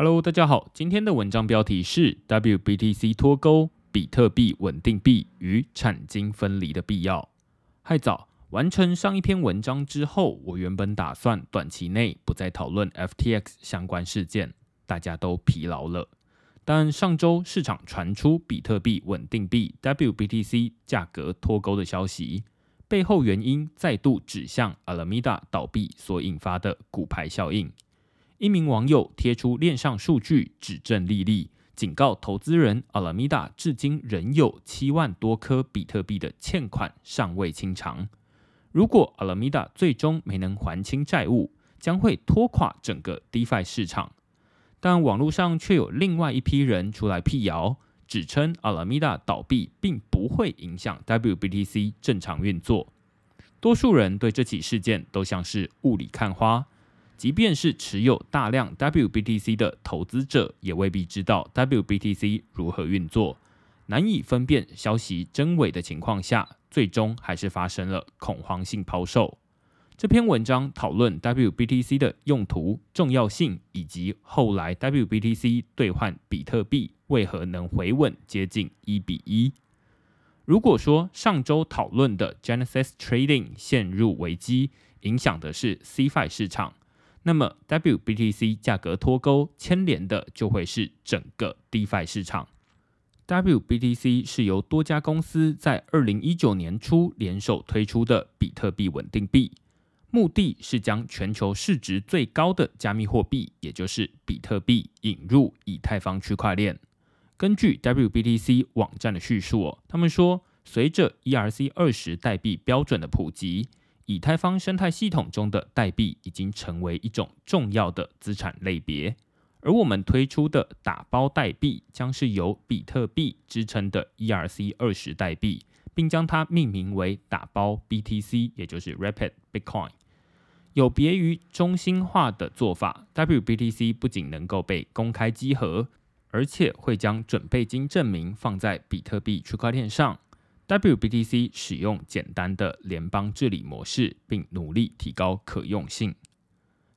Hello，大家好，今天的文章标题是 WBTC 脱钩，比特币稳定币与产金分离的必要。嗨早，完成上一篇文章之后，我原本打算短期内不再讨论 FTX 相关事件，大家都疲劳了。但上周市场传出比特币稳定币 WBTC 价格脱钩的消息，背后原因再度指向 Alameda 倒闭所引发的股牌效应。一名网友贴出链上数据指证利利，警告投资人 Alameda 至今仍有七万多颗比特币的欠款尚未清偿。如果 Alameda 最终没能还清债务，将会拖垮整个 DeFi 市场。但网络上却有另外一批人出来辟谣，指称 Alameda 倒闭并不会影响 WBTC 正常运作。多数人对这起事件都像是雾里看花，即便是持有大量 WBTC 的投资者，也未必知道 WBTC 如何运作，难以分辨消息真伪的情况下，最终还是发生了恐慌性抛售。这篇文章讨论 WBTC 的用途、重要性，以及后来 WBTC 兑换比特币为何能回稳接近一比一。如果说上周讨论的 Genesis Trading 陷入危机，影响的是 CFI 市场，那么 WBTC 价格脱钩牵连的就会是整个 DeFi 市场。WBTC 是由多家公司在二零一九年初联手推出的比特币稳定币。目的是将全球市值最高的加密货币，也就是比特币，引入以太坊区块链。根据 WBTC 网站的叙述，他们说，随着 ERC 二十代币标准的普及，以太坊生态系统中的代币已经成为一种重要的资产类别。而我们推出的打包代币，将是由比特币支撑的 ERC 二十代币。并将它命名为打包 BTC，也就是 Rapid Bitcoin。有别于中心化的做法，WBTC 不仅能够被公开集合，而且会将准备金证明放在比特币区块链上。WBTC 使用简单的联邦治理模式，并努力提高可用性。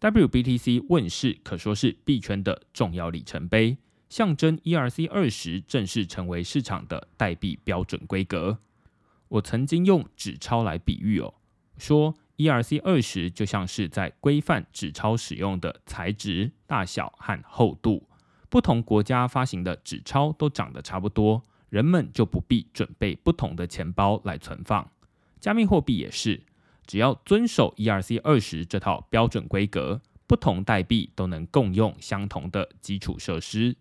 WBTC 问世可说是币圈的重要里程碑，象征 ERC 二十正式成为市场的代币标准规格。我曾经用纸钞来比喻哦，说 ERC 二十就像是在规范纸钞使用的材质、大小和厚度。不同国家发行的纸钞都长得差不多，人们就不必准备不同的钱包来存放。加密货币也是，只要遵守 ERC 二十这套标准规格，不同代币都能共用相同的基础设施。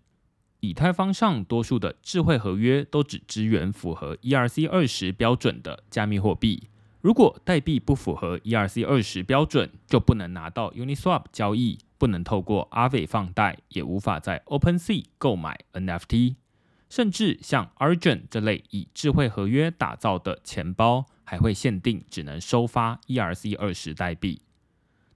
以太坊上多数的智慧合约都只支援符合 ERC 二十标准的加密货币。如果代币不符合 ERC 二十标准，就不能拿到 Uniswap 交易，不能透过 Aave 放贷，也无法在 OpenSea 购买 NFT。甚至像 Argent 这类以智慧合约打造的钱包，还会限定只能收发 ERC 二十代币。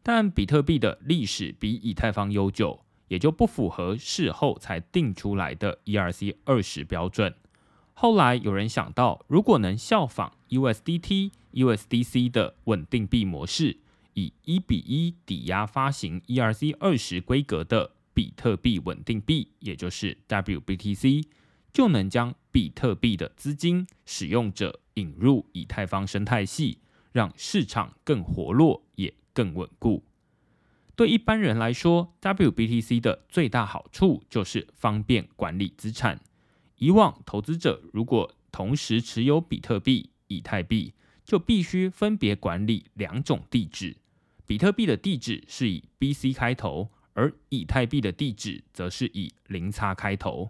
但比特币的历史比以太坊悠久。也就不符合事后才定出来的 ERC 二十标准。后来有人想到，如果能效仿 USDT、USDC 的稳定币模式，以一比一抵押发行 ERC 二十规格的比特币稳定币，也就是 WBTC，就能将比特币的资金使用者引入以太坊生态系，让市场更活络也更稳固。对一般人来说，WBTC 的最大好处就是方便管理资产。以往投资者如果同时持有比特币、以太币，就必须分别管理两种地址。比特币的地址是以 BC 开头，而以太币的地址则是以零叉开头。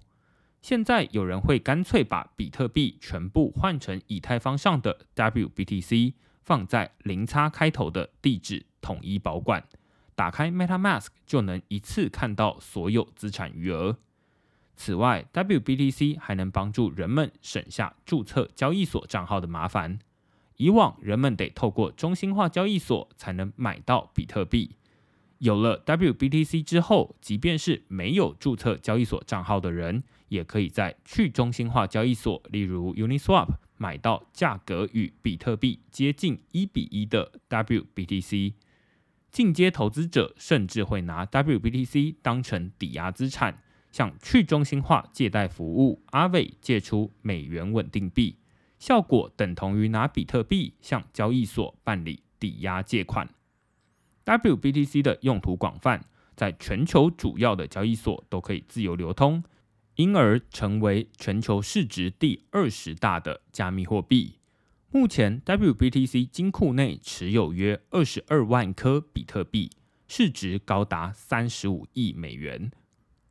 现在有人会干脆把比特币全部换成以太坊上的 WBTC，放在零叉开头的地址统一保管。打开 MetaMask 就能一次看到所有资产余额。此外，WBTC 还能帮助人们省下注册交易所账号的麻烦。以往人们得透过中心化交易所才能买到比特币，有了 WBTC 之后，即便是没有注册交易所账号的人，也可以在去中心化交易所，例如 Uniswap，买到价格与比特币接近一比一的 WBTC。进阶投资者甚至会拿 WBTC 当成抵押资产，向去中心化借贷服务 Aave 借出美元稳定币，效果等同于拿比特币向交易所办理抵押借款。WBTC 的用途广泛，在全球主要的交易所都可以自由流通，因而成为全球市值第二十大的加密货币。目前，WBTC 金库内持有约二十二万颗比特币，市值高达三十五亿美元。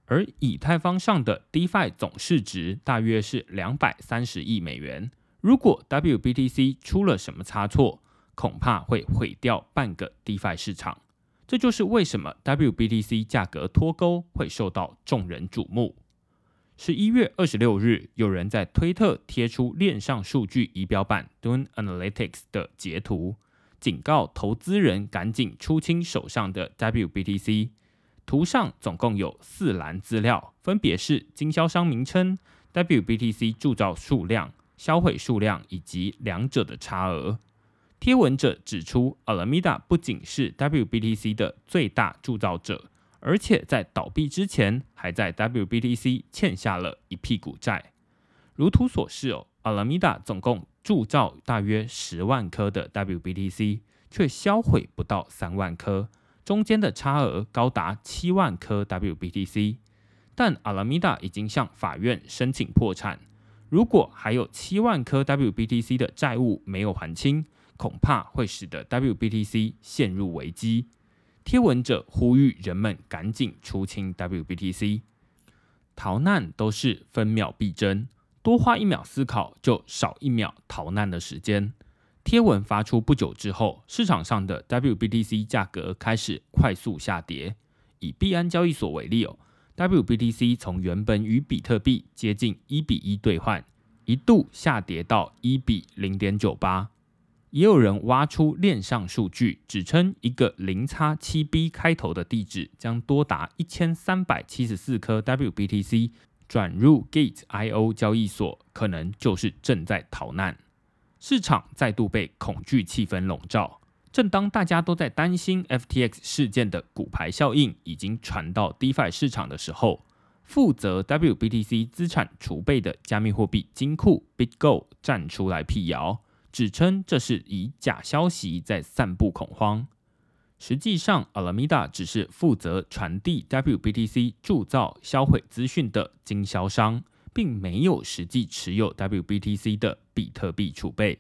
而以太坊上的 DeFi 总市值大约是两百三十亿美元。如果 WBTC 出了什么差错，恐怕会毁掉半个 DeFi 市场。这就是为什么 WBTC 价格脱钩会受到众人瞩目。十一月二十六日，有人在推特贴出链上数据仪表板 Dune Analytics 的截图，警告投资人赶紧出清手上的 WBTC。图上总共有四栏资料，分别是经销商名称、WBTC 铸造数量、销毁数量以及两者的差额。贴文者指出，Alameda 不仅是 WBTC 的最大铸造者。而且在倒闭之前，还在 WBTC 欠下了一屁股债。如图所示哦，Alameda 总共铸造大约十万颗的 WBTC，却销毁不到三万颗，中间的差额高达七万颗 WBTC。但 Alameda 已经向法院申请破产，如果还有七万颗 WBTC 的债务没有还清，恐怕会使得 WBTC 陷入危机。贴文者呼吁人们赶紧出清 WBTC，逃难都是分秒必争，多花一秒思考就少一秒逃难的时间。贴文发出不久之后，市场上的 WBTC 价格开始快速下跌。以币安交易所为例哦，WBTC 从原本与比特币接近一比一兑换，一度下跌到一比零点九八。也有人挖出链上数据，指称一个零叉七 B 开头的地址将多达一千三百七十四颗 WBTC 转入 Gate IO 交易所，可能就是正在逃难。市场再度被恐惧气氛笼罩。正当大家都在担心 FTX 事件的骨牌效应已经传到 DeFi 市场的时候，负责 WBTC 资产储备的加密货币金库 BitGo 站出来辟谣。指称这是以假消息在散布恐慌。实际上，Alameda 只是负责传递 WBTC 铸造、销毁资讯的经销商，并没有实际持有 WBTC 的比特币储备。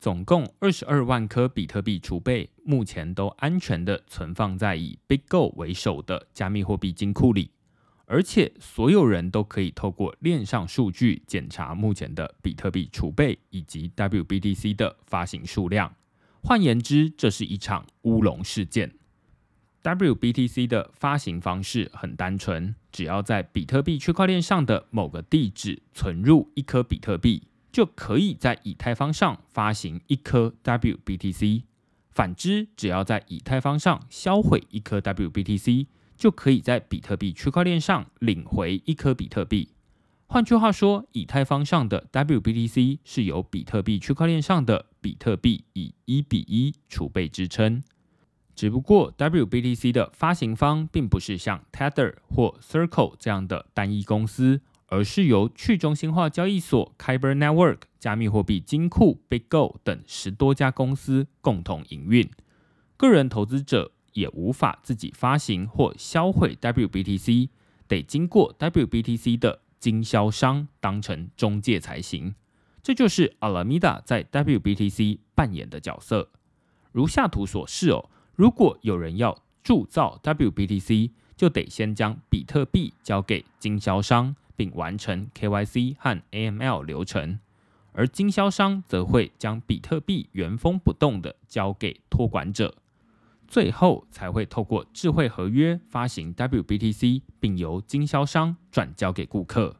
总共二十二万颗比特币储备，目前都安全的存放在以 BitGo 为首的加密货币金库里。而且所有人都可以透过链上数据检查目前的比特币储备以及 WBTC 的发行数量。换言之，这是一场乌龙事件。WBTC 的发行方式很单纯，只要在比特币区块链上的某个地址存入一颗比特币，就可以在以太坊上发行一颗 WBTC。反之，只要在以太坊上销毁一颗 WBTC。就可以在比特币区块链上领回一颗比特币。换句话说，以太坊上的 WBTC 是由比特币区块链上的比特币以一比一储备支撑。只不过，WBTC 的发行方并不是像 Tether 或 Circle 这样的单一公司，而是由去中心化交易所 Kyber Network、加密货币金库 BitGo 等十多家公司共同营运。个人投资者。也无法自己发行或销毁 WBTC，得经过 WBTC 的经销商当成中介才行。这就是 Alameda 在 WBTC 扮演的角色。如下图所示哦，如果有人要铸造 WBTC，就得先将比特币交给经销商，并完成 KYC 和 AML 流程，而经销商则会将比特币原封不动的交给托管者。最后才会透过智慧合约发行 WBTC，并由经销商转交给顾客。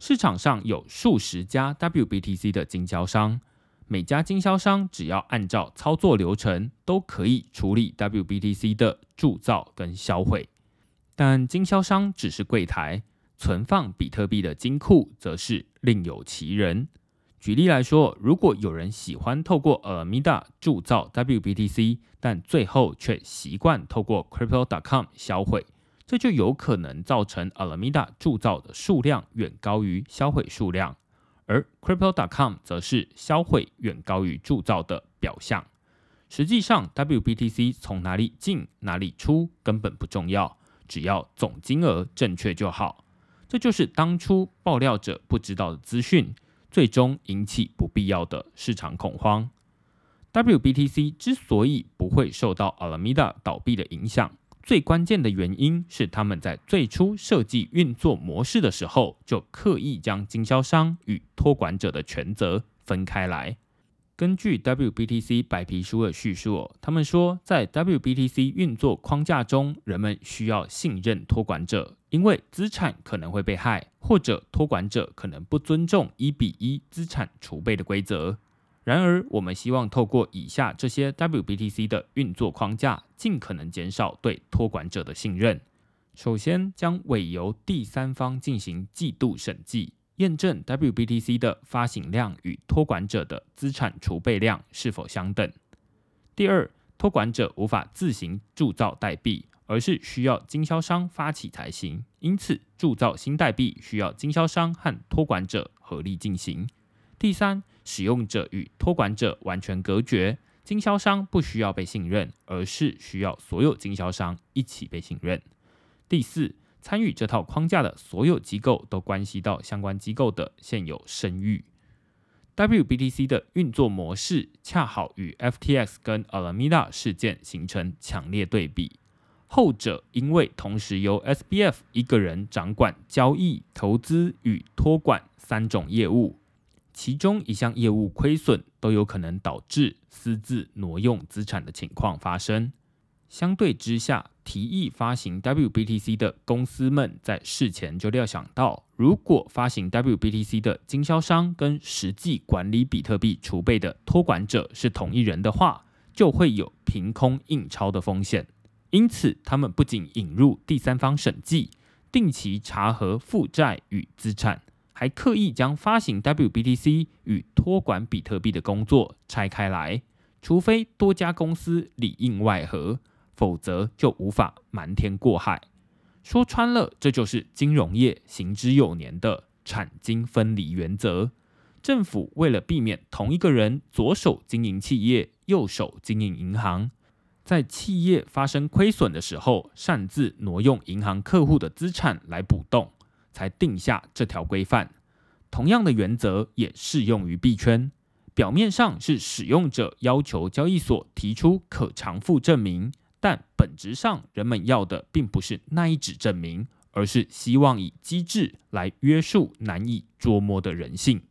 市场上有数十家 WBTC 的经销商，每家经销商只要按照操作流程，都可以处理 WBTC 的铸造跟销毁。但经销商只是柜台，存放比特币的金库则是另有其人。举例来说，如果有人喜欢透过 Alameda 铸造 WBTC，但最后却习惯透过 Crypto.com 销毁，这就有可能造成 Alameda 铸造的数量远高于销毁数量，而 Crypto.com 则是销毁远高于铸造的表象。实际上，WBTC 从哪里进哪里出根本不重要，只要总金额正确就好。这就是当初爆料者不知道的资讯。最终引起不必要的市场恐慌。WBTC 之所以不会受到 Alameda 倒闭的影响，最关键的原因是他们在最初设计运作模式的时候，就刻意将经销商与托管者的权责分开来。根据 WBTC 白皮书的叙述，他们说，在 WBTC 运作框架中，人们需要信任托管者，因为资产可能会被害，或者托管者可能不尊重一比一资产储备的规则。然而，我们希望透过以下这些 WBTC 的运作框架，尽可能减少对托管者的信任。首先，将委由第三方进行季度审计。验证 WBTC 的发行量与托管者的资产储备量是否相等。第二，托管者无法自行铸造代币，而是需要经销商发起才行。因此，铸造新代币需要经销商和托管者合力进行。第三，使用者与托管者完全隔绝，经销商不需要被信任，而是需要所有经销商一起被信任。第四。参与这套框架的所有机构都关系到相关机构的现有声誉。WBTC 的运作模式恰好与 FTX 跟 Alameda 事件形成强烈对比。后者因为同时由 SBF 一个人掌管交易、投资与托管三种业务，其中一项业务亏损，都有可能导致私自挪用资产的情况发生。相对之下，提议发行 WBTC 的公司们在事前就料想到，如果发行 WBTC 的经销商跟实际管理比特币储备的托管者是同一人的话，就会有凭空印钞的风险。因此，他们不仅引入第三方审计，定期查核负债与资产，还刻意将发行 WBTC 与托管比特币的工作拆开来，除非多家公司里应外合。否则就无法瞒天过海。说穿了，这就是金融业行之有年的产经分离原则。政府为了避免同一个人左手经营企业，右手经营银行，在企业发生亏损的时候，擅自挪用银行客户的资产来补洞，才定下这条规范。同样的原则也适用于币圈。表面上是使用者要求交易所提出可偿付证明。但本质上，人们要的并不是那一纸证明，而是希望以机制来约束难以捉摸的人性。